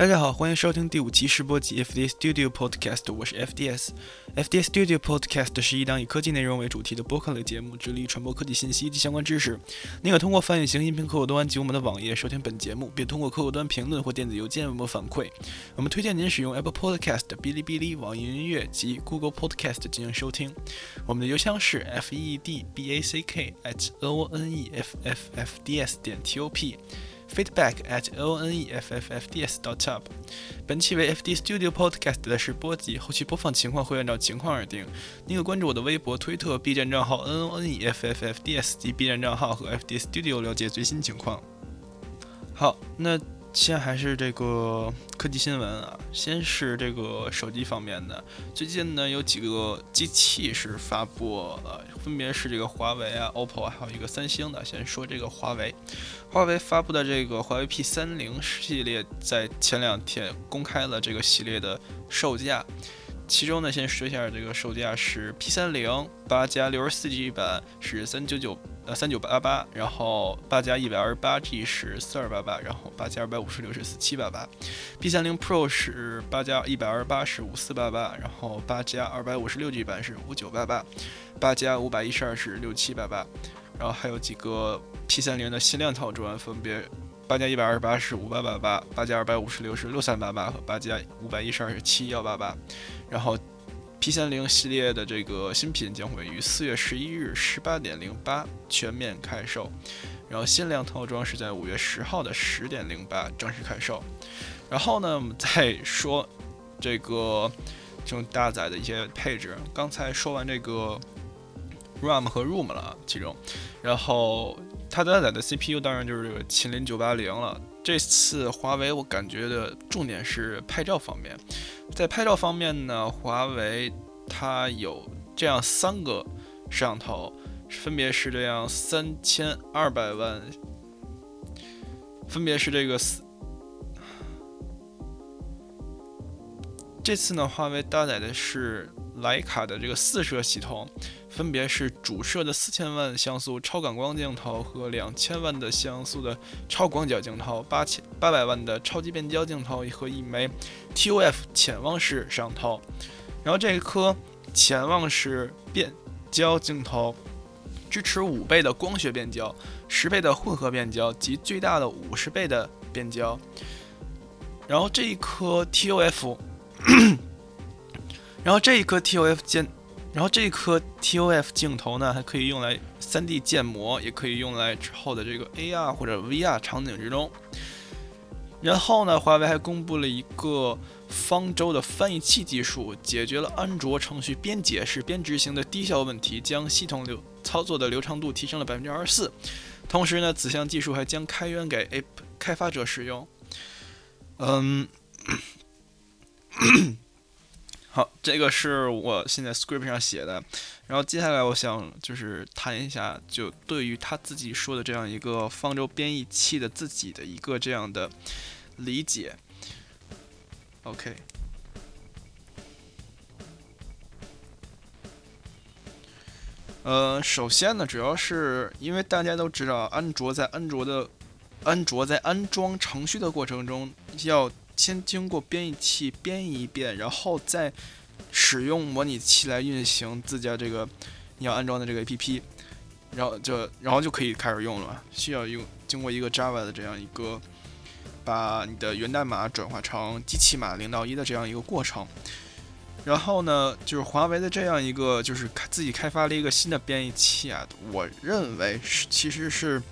大家好，欢迎收听第五期试播集 FDS Studio Podcast，我是 FDS。FDS Studio Podcast 是一档以科技内容为主题的播客类节目，致力于传播科技信息及相关知识。您可通过翻译型音频客户端及我们的网页收听本节目，并通过客户端评论或电子邮件为我们反馈。我们推荐您使用 Apple Podcast、哔哩哔哩、网易云音乐及 Google Podcast 进行收听。我们的邮箱是 feedback at o n e f f f d s 点 top。Feedback at o n e f f f d s dot top。本期为 FD Studio Podcast 的试播集，后期播放情况会按照情况而定。您可关注我的微博、推特、B 站账号 n o n e f f f d s 及 B 站账号和 FD Studio 了解最新情况。好，那。先还是这个科技新闻啊，先是这个手机方面的。最近呢，有几个机器是发布了，分别是这个华为啊、OPPO 还有一个三星的。先说这个华为，华为发布的这个华为 P 三零系列，在前两天公开了这个系列的售价。其中呢，先说一下这个售价是 P 三零八加六十四 G 版是三九九。呃，三九八八，然后八加一百二十八 G 是四二八八，然后八加二百五十六是四七八八，B 三零 Pro 是八加一百二十八是五四八八，然后八加二百五十六 G 版是五九八八，八加五百一十二是六七八八，然后还有几个 P 三零的限量套装，分别八加一百二十八是五八八八，八加二百五十六是六三八八和八加五百一十二是七幺八八，然后。P 三零系列的这个新品将会于四月十一日十八点零八全面开售，然后限量套装是在五月十号的十点零八正式开售。然后呢，我们再说这个这种搭载的一些配置。刚才说完这个 RAM 和 ROM 了，其中，然后它搭载的 CPU 当然就是这个麒麟九八零了。这次华为我感觉的重点是拍照方面，在拍照方面呢，华为它有这样三个摄像头，分别是这样三千二百万，分别是这个四。这次呢，华为搭载的是徕卡的这个四摄系统。分别是主摄的四千万像素超感光镜头和两千万的像素的超广角镜头，八千八百万的超级变焦镜头和一枚 TOF 潜望式摄像头。然后这一颗潜望式变焦镜头支持五倍的光学变焦、十倍的混合变焦及最大的五十倍的变焦。然后这一颗 TOF，然后这一颗 TOF 键。然后这一颗 TOF 镜头呢，还可以用来 3D 建模，也可以用来之后的这个 AR 或者 VR 场景之中。然后呢，华为还公布了一个方舟的翻译器技术，解决了安卓程序边解释边执行的低效问题，将系统流操作的流畅度提升了百分之二十四。同时呢，此项技术还将开源给 App 开发者使用。嗯。好，这个是我现在 script 上写的，然后接下来我想就是谈一下，就对于他自己说的这样一个方舟编译器的自己的一个这样的理解。OK，呃，首先呢，主要是因为大家都知道，安卓在安卓的安卓在安装程序的过程中要。先经过编译器编译一遍，然后再使用模拟器来运行自家这个你要安装的这个 APP，然后就然后就可以开始用了。需要用经过一个 Java 的这样一个把你的源代码转化成机器码零到一的这样一个过程。然后呢，就是华为的这样一个就是自己开发了一个新的编译器啊，我认为是其实是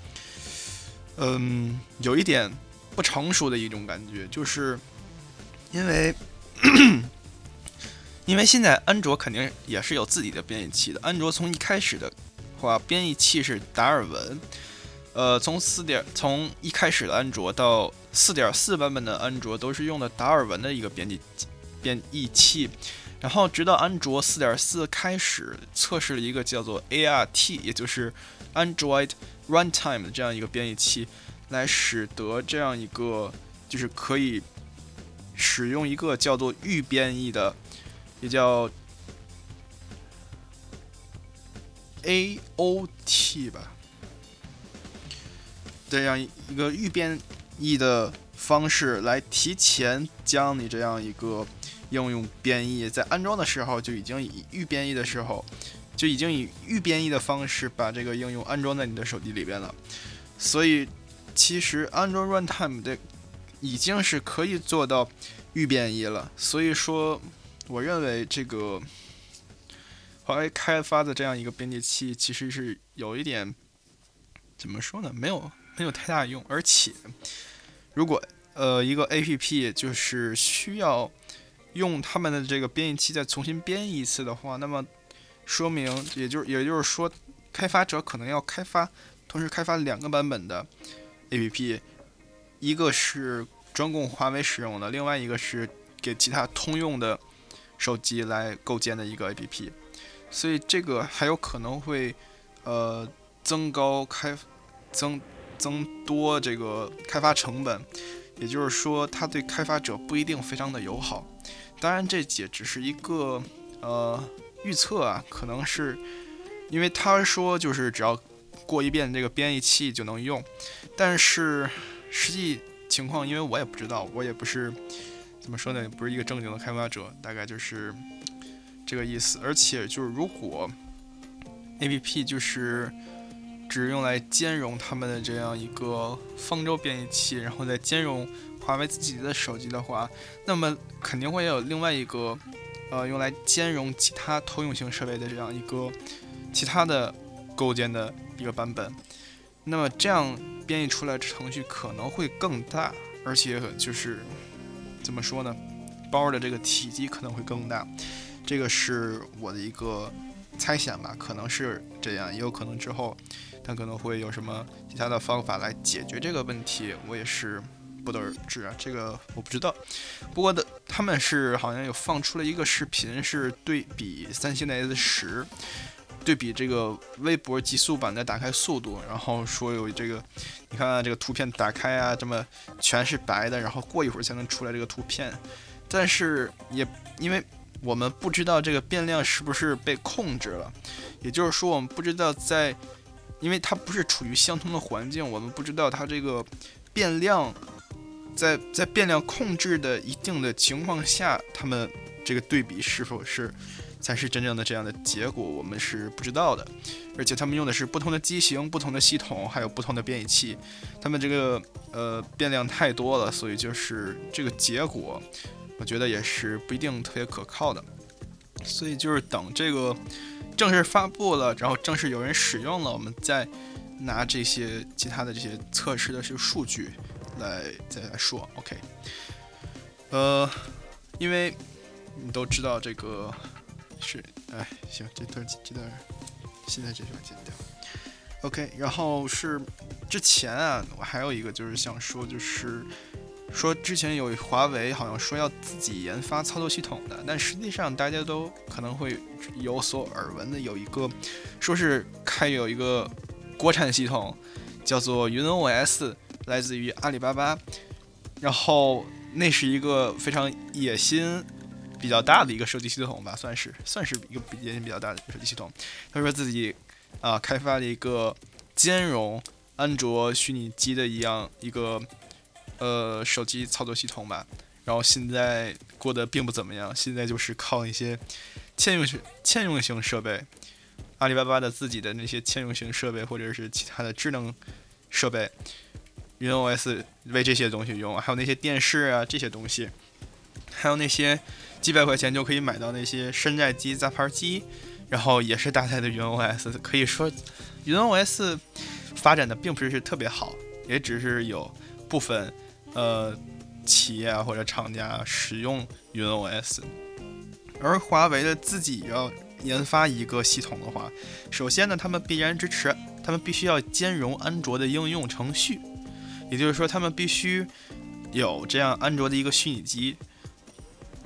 嗯有一点。不成熟的一种感觉，就是因为，因为现在安卓肯定也是有自己的编译器的。安卓从一开始的话，编译器是达尔文，呃，从四点从一开始的安卓到四点四版本的安卓都是用的达尔文的一个编辑编译器，然后直到安卓四点四开始测试了一个叫做 ART，也就是 Android Runtime 的这样一个编译器。来使得这样一个就是可以使用一个叫做预编译的，也叫 AOT 吧，这样一个预编译的方式来提前将你这样一个应用编译，在安装的时候就已经以预编译的时候就已经以预编译的方式把这个应用安装在你的手机里边了。所以，其实安卓 Runtime 的已经是可以做到预编译了。所以说，我认为这个华为开发的这样一个编辑器其实是有一点怎么说呢？没有没有太大用。而且，如果呃一个 APP 就是需要用他们的这个编译器再重新编译一次的话，那么说明也就也就是说，开发者可能要开发。同时开发两个版本的 APP，一个是专供华为使用的，另外一个是给其他通用的手机来构建的一个 APP，所以这个还有可能会呃增高开增增多这个开发成本，也就是说它对开发者不一定非常的友好。当然这也只是一个呃预测啊，可能是因为他说就是只要。过一遍这个编译器就能用，但是实际情况，因为我也不知道，我也不是怎么说呢，不是一个正经的开发者，大概就是这个意思。而且就是如果 A P P 就是只用来兼容他们的这样一个方舟编译器，然后再兼容华为自己的手机的话，那么肯定会有另外一个呃用来兼容其他通用型设备的这样一个其他的构建的。一个版本，那么这样编译出来程序可能会更大，而且就是怎么说呢，包的这个体积可能会更大，这个是我的一个猜想吧，可能是这样，也有可能之后它可能会有什么其他的方法来解决这个问题，我也是不得而知啊，这个我不知道。不过的他们是好像有放出了一个视频，是对比三星的 S 十。对比这个微博极速版的打开速度，然后说有这个，你看这个图片打开啊，这么全是白的，然后过一会儿才能出来这个图片，但是也因为我们不知道这个变量是不是被控制了，也就是说我们不知道在，因为它不是处于相同的环境，我们不知道它这个变量在在变量控制的一定的情况下，它们这个对比是否是。才是真正的这样的结果，我们是不知道的。而且他们用的是不同的机型、不同的系统，还有不同的编译器，他们这个呃变量太多了，所以就是这个结果，我觉得也是不一定特别可靠的。所以就是等这个正式发布了，然后正式有人使用了，我们再拿这些其他的这些测试的这个数据来再来说。OK，呃，因为你都知道这个。是，哎，行，这段这段现在这段剪掉。OK，然后是之前啊，我还有一个就是想说，就是说之前有华为好像说要自己研发操作系统的，但实际上大家都可能会有所耳闻的，有一个说是开有一个国产系统叫做云 OS，来自于阿里巴巴，然后那是一个非常野心。比较大的一个手机系统吧，算是算是一个野心比较大的手机系统。他说自己啊开发了一个兼容安卓虚拟机的一样一个呃手机操作系统吧。然后现在过得并不怎么样，现在就是靠一些嵌用型嵌用型设备，阿里巴巴的自己的那些嵌用型设备或者是其他的智能设备，云 OS 为这些东西用，还有那些电视啊这些东西，还有那些。几百块钱就可以买到那些山寨机、杂牌机，然后也是搭载的云 OS。可以说，云 OS 发展的并不是特别好，也只是有部分呃企业啊或者厂家使用云 OS。而华为的自己要研发一个系统的话，首先呢，他们必然支持，他们必须要兼容安卓的应用程序，也就是说，他们必须有这样安卓的一个虚拟机。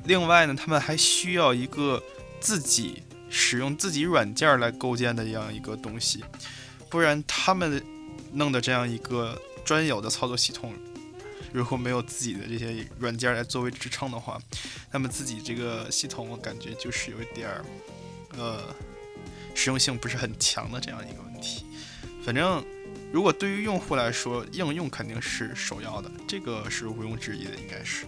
另外呢，他们还需要一个自己使用自己软件来构建的这样一个东西，不然他们弄的这样一个专有的操作系统，如果没有自己的这些软件来作为支撑的话，那么自己这个系统我感觉就是有一点儿，呃，实用性不是很强的这样一个问题。反正如果对于用户来说，应用肯定是首要的，这个是毋庸置疑的，应该是。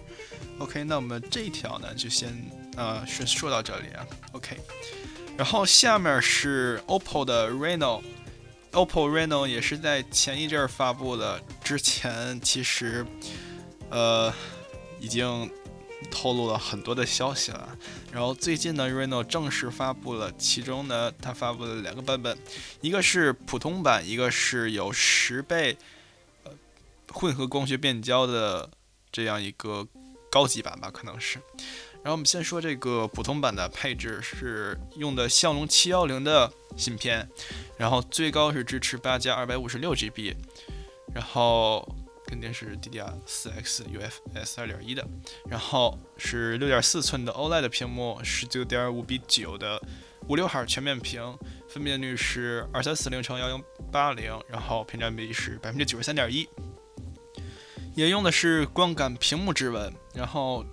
OK，那我们这一条呢，就先呃说说到这里啊。OK，然后下面是 OPPO 的 Reno，OPPO Reno 也是在前一阵儿发布的，之前其实呃已经透露了很多的消息了。然后最近呢，Reno 正式发布了，其中呢它发布了两个版本，一个是普通版，一个是有十倍呃混合光学变焦的这样一个。高级版吧，可能是。然后我们先说这个普通版的配置是用的骁龙七幺零的芯片，然后最高是支持八加二百五十六 GB，然后肯定是 DDR 四 X UFS 二点一的，然后是六点四寸的 OLED 屏幕，十九点五比九的五六号全面屏，分辨率是二三四零乘幺零八零，然后屏占比是百分之九十三点一。也用的是光感屏幕指纹，然后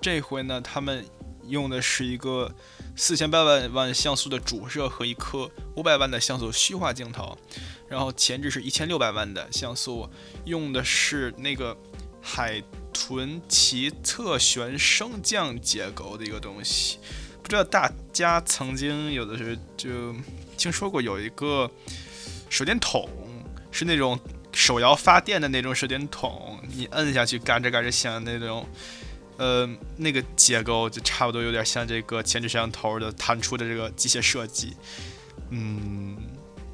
这回呢，他们用的是一个四千八百万像素的主摄和一颗五百万的像素虚化镜头，然后前置是一千六百万的像素，用的是那个海豚鳍侧旋升降结构的一个东西，不知道大家曾经有的时候就听说过有一个手电筒是那种。手摇发电的那种手电筒，你摁下去嘎吱嘎吱响那种，呃，那个结构就差不多有点像这个前置摄像头的弹出的这个机械设计，嗯，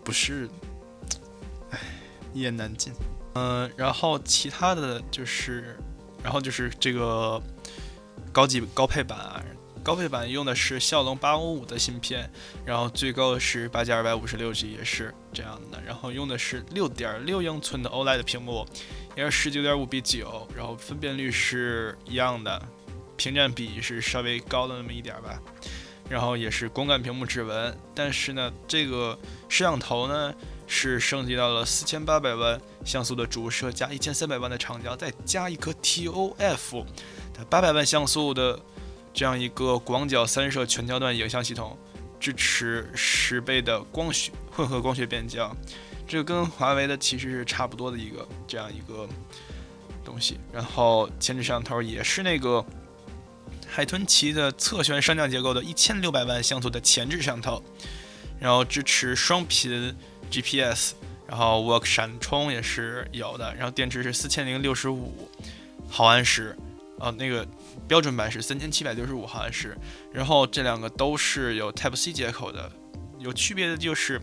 不是，唉，一言难尽。嗯，然后其他的就是，然后就是这个高级高配版啊。高配版用的是骁龙八五五的芯片，然后最高是八加二百五十六 G，也是这样的。然后用的是六点六英寸的 OLED 屏幕，也是十九点五比九，然后分辨率是一样的，屏占比是稍微高了那么一点吧。然后也是光感屏幕指纹，但是呢，这个摄像头呢是升级到了四千八百万像素的主摄加一千三百万的长焦，再加一颗 TOF 的八百万像素的。这样一个广角三摄全焦段影像系统，支持十倍的光学混合光学变焦，这个跟华为的其实是差不多的一个这样一个东西。然后前置摄像头也是那个海豚鳍的侧旋升降结构的一千六百万像素的前置摄像头，然后支持双频 GPS，然后 Work 闪充也是有的，然后电池是四千零六十五毫安时，呃那个。标准版是三千七百六十五毫安时，然后这两个都是有 Type C 接口的，有区别的就是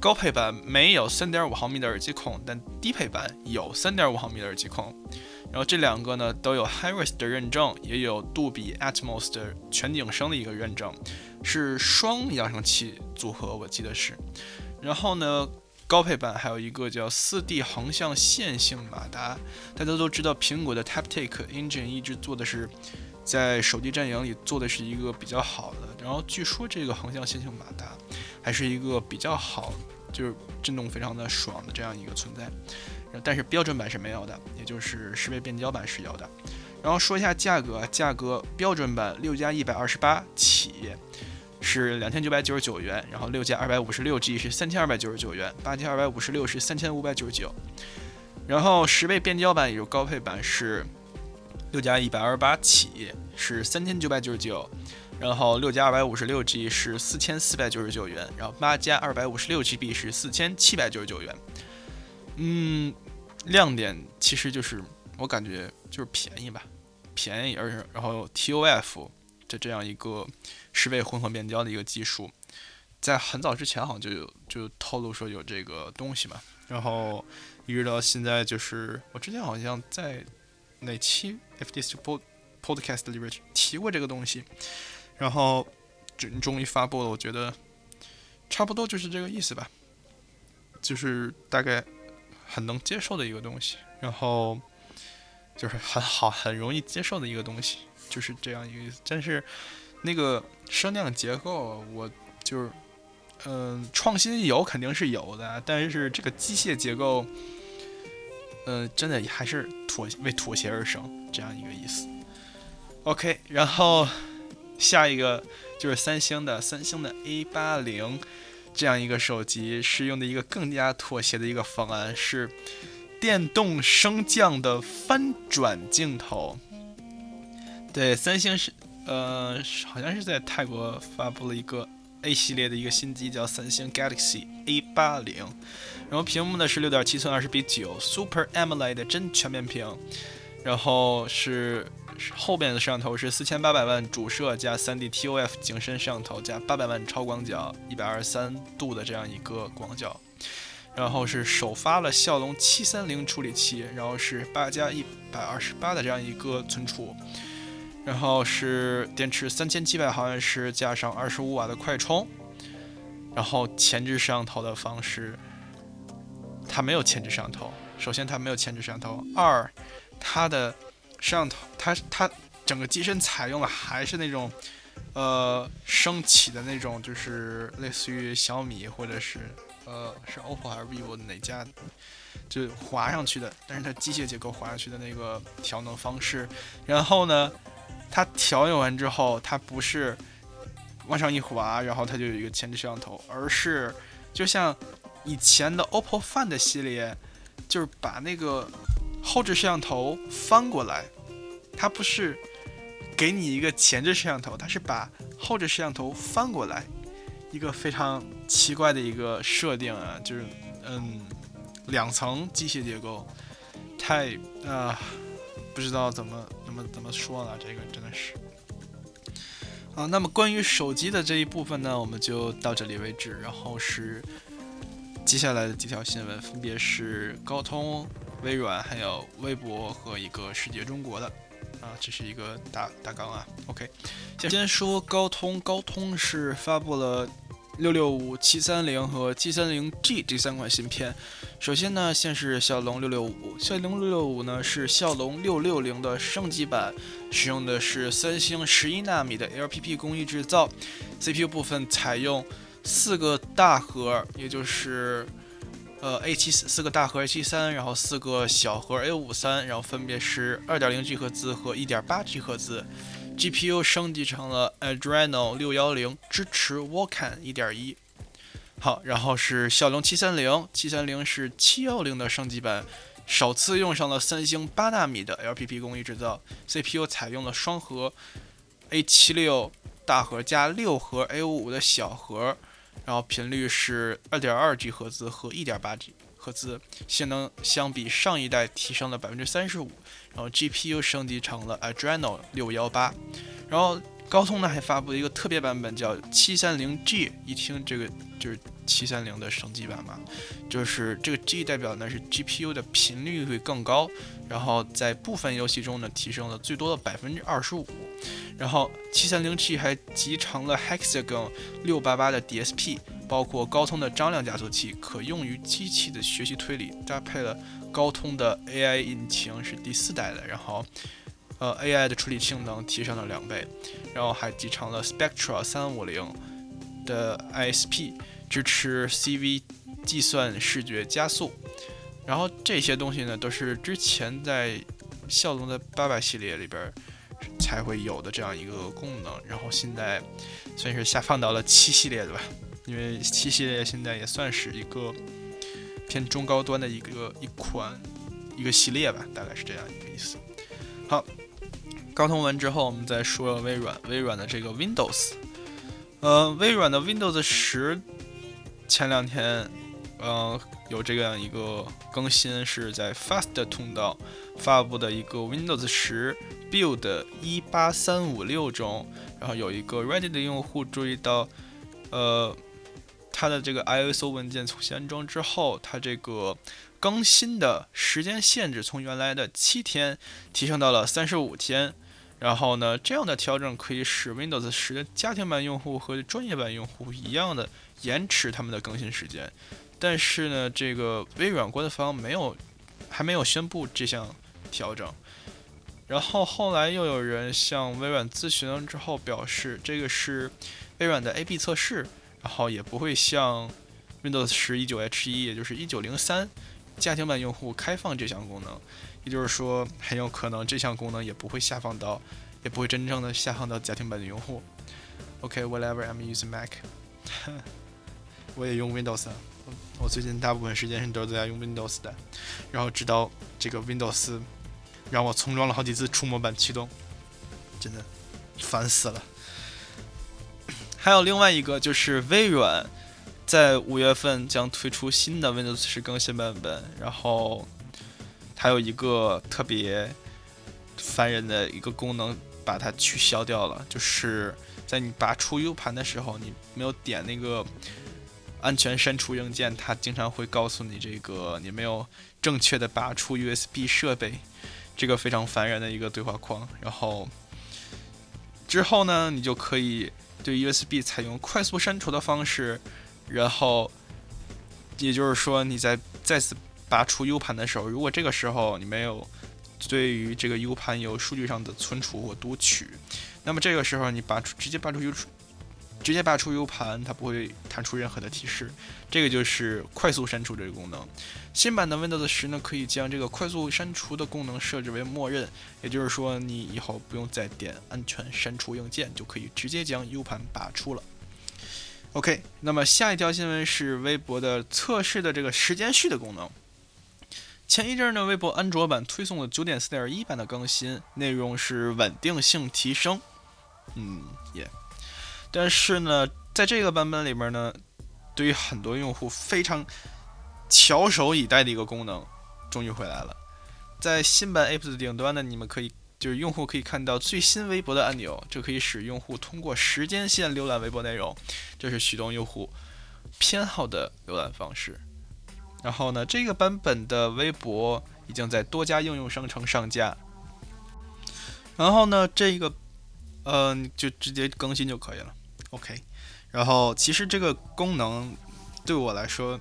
高配版没有三点五毫米的耳机孔，但低配版有三点五毫米的耳机孔。然后这两个呢都有 HiRes 的认证，也有杜比 Atmos 的全景声的一个认证，是双扬声器组合，我记得是。然后呢？高配版还有一个叫四 D 横向线性马达，大家都知道苹果的 Taptic Engine 一直做的是在手机阵营里做的是一个比较好的，然后据说这个横向线性马达还是一个比较好，就是震动非常的爽的这样一个存在，但是标准版是没有的，也就是十倍变焦版是有的。然后说一下价格，价格标准版六加一百二十八起。是两千九百九十九元，然后六加二百五十六 G 是三千二百九十九元，八加二百五十六是三千五百九十九，然后十倍变焦版也就高配版是六加一百二十八起是三千九百九十九，然后六加二百五十六 G 是四千四百九十九元，然后八加二百五十六 GB 是四千七百九十九元。嗯，亮点其实就是我感觉就是便宜吧，便宜，而且然后 TOF 这样一个。十倍混合变焦的一个技术，在很早之前好像就有就透露说有这个东西嘛，然后一直到现在就是我之前好像在哪期 FDS Pod Podcast 里边提过这个东西，然后终终于发布了，我觉得差不多就是这个意思吧，就是大概很能接受的一个东西，然后就是很好很容易接受的一个东西，就是这样一个意思，但是。那个声量结构，我就是，嗯，创新有肯定是有的，但是这个机械结构，嗯，真的还是妥为妥协而生这样一个意思。OK，然后下一个就是三星的三星的 A 八零这样一个手机，是用的一个更加妥协的一个方案，是电动升降的翻转镜头。对，三星是呃，好像是在泰国发布了一个 A 系列的一个新机，叫三星 Galaxy A 八零。然后屏幕呢是六点七寸二十比九 Super AMOLED 真全面屏，然后是后边的摄像头是四千八百万主摄加三 D TOF 景深摄像头加八百万超广角一百二十三度的这样一个广角，然后是首发了骁龙七三零处理器，然后是八加一百二十八的这样一个存储，然后是电池三千七百毫安时加上二十五瓦的快充，然后前置摄像头的方式。它没有前置摄像头。首先，它没有前置摄像头。二，它的摄像头，它它整个机身采用的还是那种，呃，升起的那种，就是类似于小米或者是呃是 OPPO 还是 vivo 哪家，就滑上去的。但是它机械结构滑下去的那个调能方式。然后呢，它调用完之后，它不是往上一滑，然后它就有一个前置摄像头，而是就像。以前的 OPPO Find 系列，就是把那个后置摄像头翻过来，它不是给你一个前置摄像头，它是把后置摄像头翻过来，一个非常奇怪的一个设定啊，就是嗯，两层机械结构，太啊，不知道怎么么怎么说了，这个真的是。啊，那么关于手机的这一部分呢，我们就到这里为止，然后是。接下来的几条新闻分别是高通、微软、还有微博和一个世界中国的，啊，这是一个大大纲啊。OK，先说高通，高通是发布了六六五、七三零和七三零 G 这三款芯片。首先呢，先是骁龙六六五，骁龙六六五呢是骁龙六六零的升级版，使用的是三星十一纳米的 LPP 工艺制造，CPU 部分采用。四个大核，也就是呃 A 七四个大核 A 七三，然后四个小核 A 五三，然后分别是二点零 G 赫兹和一点八 G 赫兹。GPU 升级成了 Adreno 六幺零，支持 Vulkan 一点一。好，然后是骁龙七三零，七三零是七幺零的升级版，首次用上了三星八纳米的 LPP 工艺制造，CPU 采用了双核 A 七六大核加六核 A 五五的小核。然后频率是二点二 G 赫兹和一点八 G 赫兹，性能相比上一代提升了百分之三十五。然后 GPU 升级成了 Adreno 六幺八。然后高通呢还发布了一个特别版本，叫七三零 G。一听这个就是七三零的升级版嘛，就是这个 G 代表呢是 GPU 的频率会更高。然后在部分游戏中呢提升了最多的百分之二十五。然后七三零 G 还集成了 Hexagon 六八八的 DSP，包括高通的张量加速器，可用于机器的学习推理，搭配了高通的 AI 引擎是第四代的，然后呃 AI 的处理性能提升了两倍，然后还集成了 Spectra 三五零的 ISP，支持 CV 计算视觉加速，然后这些东西呢都是之前在骁龙的八百系列里边。才会有的这样一个功能，然后现在算是下放到了七系列的吧，因为七系列现在也算是一个偏中高端的一个一款一个系列吧，大概是这样一个意思。好，高通完之后，我们再说微软，微软的这个 Windows，呃，微软的 Windows 十前两天，呃，有这样一个更新，是在 Fast 通道发布的一个 Windows 十。build 一八三五六中，然后有一个 Reddit 的用户注意到，呃，它的这个 ISO 文件重新安装之后，它这个更新的时间限制从原来的七天提升到了三十五天。然后呢，这样的调整可以使 Windows 十的家庭版用户和专业版用户一样的延迟他们的更新时间。但是呢，这个微软官方没有还没有宣布这项调整。然后后来又有人向微软咨询了之后，表示这个是微软的 A/B 测试，然后也不会向 Windows 十一九 H 一，也就是一九零三家庭版用户开放这项功能。也就是说，很有可能这项功能也不会下放到，也不会真正的下放到家庭版的用户。OK，whatever，I'm using Mac。我也用 Windows，我最近大部分时间是都在用 Windows 的，然后直到这个 Windows 让我重装了好几次触摸板驱动，真的烦死了。还有另外一个就是微软在五月份将推出新的 Windows 十更新版本，然后还有一个特别烦人的一个功能，把它取消掉了，就是在你拔出 U 盘的时候，你没有点那个安全删除硬件，它经常会告诉你这个你没有正确的拔出 USB 设备，这个非常烦人的一个对话框。然后之后呢，你就可以。对 USB 采用快速删除的方式，然后，也就是说你在再次拔出 U 盘的时候，如果这个时候你没有对于这个 U 盘有数据上的存储或读取，那么这个时候你拔出直接拔出 U 直接拔出 U 盘，它不会弹出任何的提示。这个就是快速删除这个功能。新版的 Windows 十呢，可以将这个快速删除的功能设置为默认，也就是说，你以后不用再点安全删除硬件，就可以直接将 U 盘拔出了。OK，那么下一条新闻是微博的测试的这个时间序的功能。前一阵呢，微博安卓版推送了9.4.1版的更新，内容是稳定性提升。嗯，也。但是呢，在这个版本里面呢，对于很多用户非常翘首以待的一个功能，终于回来了。在新版 Apps 的顶端呢，你们可以就是用户可以看到最新微博的按钮，这可以使用户通过时间线浏览微博内容，这是许多用户偏好的浏览方式。然后呢，这个版本的微博已经在多家应用商城上架。然后呢，这个嗯，就直接更新就可以了。OK，然后其实这个功能对我来说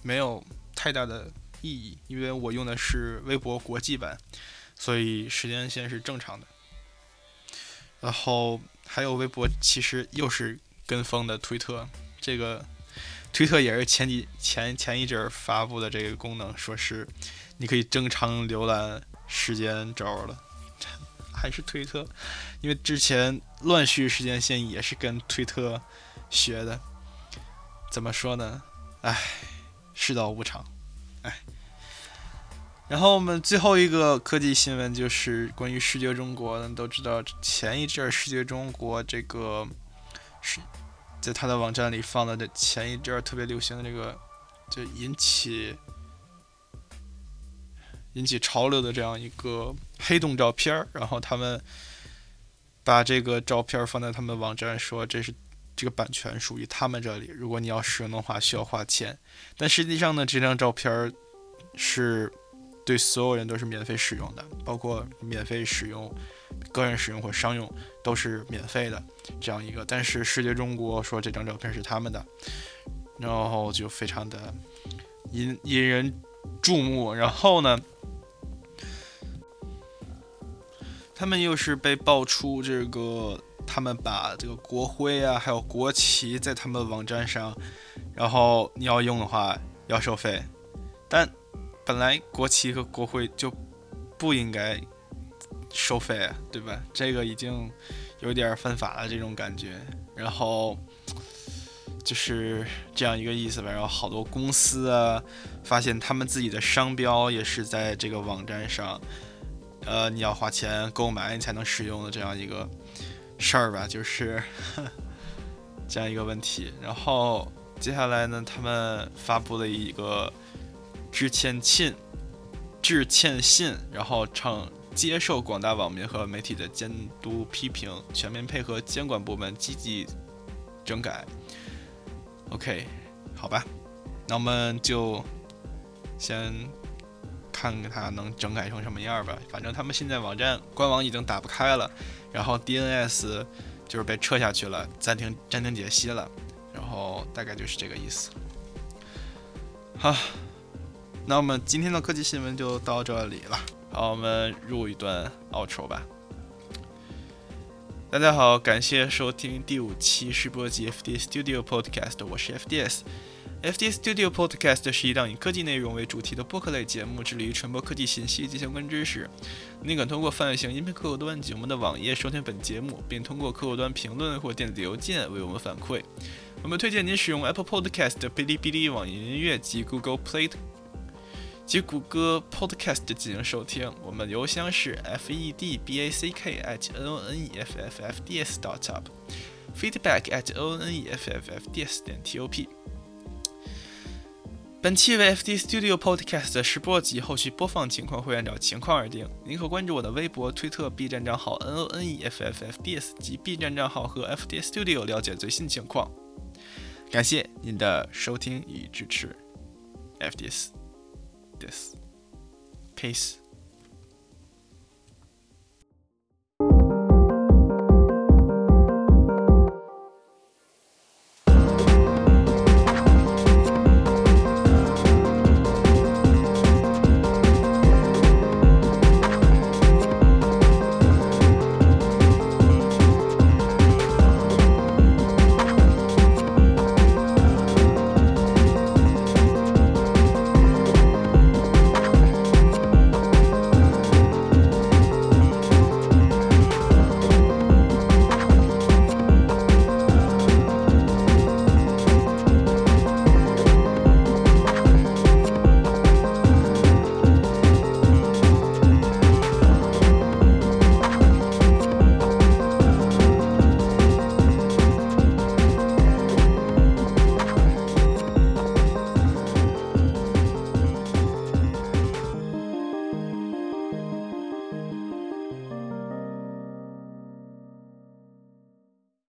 没有太大的意义，因为我用的是微博国际版，所以时间线是正常的。然后还有微博，其实又是跟风的推特，这个推特也是前几前前一阵发布的这个功能，说是你可以正常浏览时间轴了。还是推特，因为之前乱序时间线也是跟推特学的。怎么说呢？唉，世道无常，唉。然后我们最后一个科技新闻就是关于视觉中国的，都知道前一阵视觉中国这个是在他的网站里放的，这前一阵特别流行的这个，就引起。引起潮流的这样一个黑洞照片儿，然后他们把这个照片放在他们网站，说这是这个版权属于他们这里，如果你要使用的话需要花钱。但实际上呢，这张照片是对所有人都是免费使用的，包括免费使用、个人使用或商用都是免费的这样一个。但是视觉中国说这张照片是他们的，然后就非常的引引人注目。然后呢？他们又是被爆出这个，他们把这个国徽啊，还有国旗在他们网站上，然后你要用的话要收费，但本来国旗和国徽就不应该收费，对吧？这个已经有点犯法了这种感觉，然后就是这样一个意思吧。然后好多公司啊，发现他们自己的商标也是在这个网站上。呃，你要花钱购买你才能使用的这样一个事儿吧，就是 这样一个问题。然后接下来呢，他们发布了一个致歉信，致歉信，然后称接受广大网民和媒体的监督批评，全面配合监管部门积极整改。OK，好吧，那我们就先。看看它能整改成什么样吧。反正他们现在网站官网已经打不开了，然后 DNS 就是被撤下去了，暂停暂停解析了，然后大概就是这个意思。好，那我们今天的科技新闻就到这里了。好，我们入一段 outro 吧。大家好，感谢收听第五期世博级 FD Studio Podcast，我是 FDS。FDS Studio Podcast 是一档以科技内容为主题的播客类节目，致力于传播科技信息及相关知识。您可通过泛用型音频客户端及我们的网页收听本节目，并通过客户端评论或电子邮件为我们反馈。我们推荐您使用 Apple Podcast、哔哩哔哩、网易音乐及 Google Play 及谷歌 Podcast 进行收听。我们邮箱是 feedback at noneffffds.top，feedback at noneffffds 点 top。本期为 FD Studio Podcast 的试播集，后续播放情况会按照情况而定。您可关注我的微博、推特、B 站账号 noneffffds 及 B 站账号和 FD Studio 了解最新情况。感谢您的收听与支持，FDS，this，peace。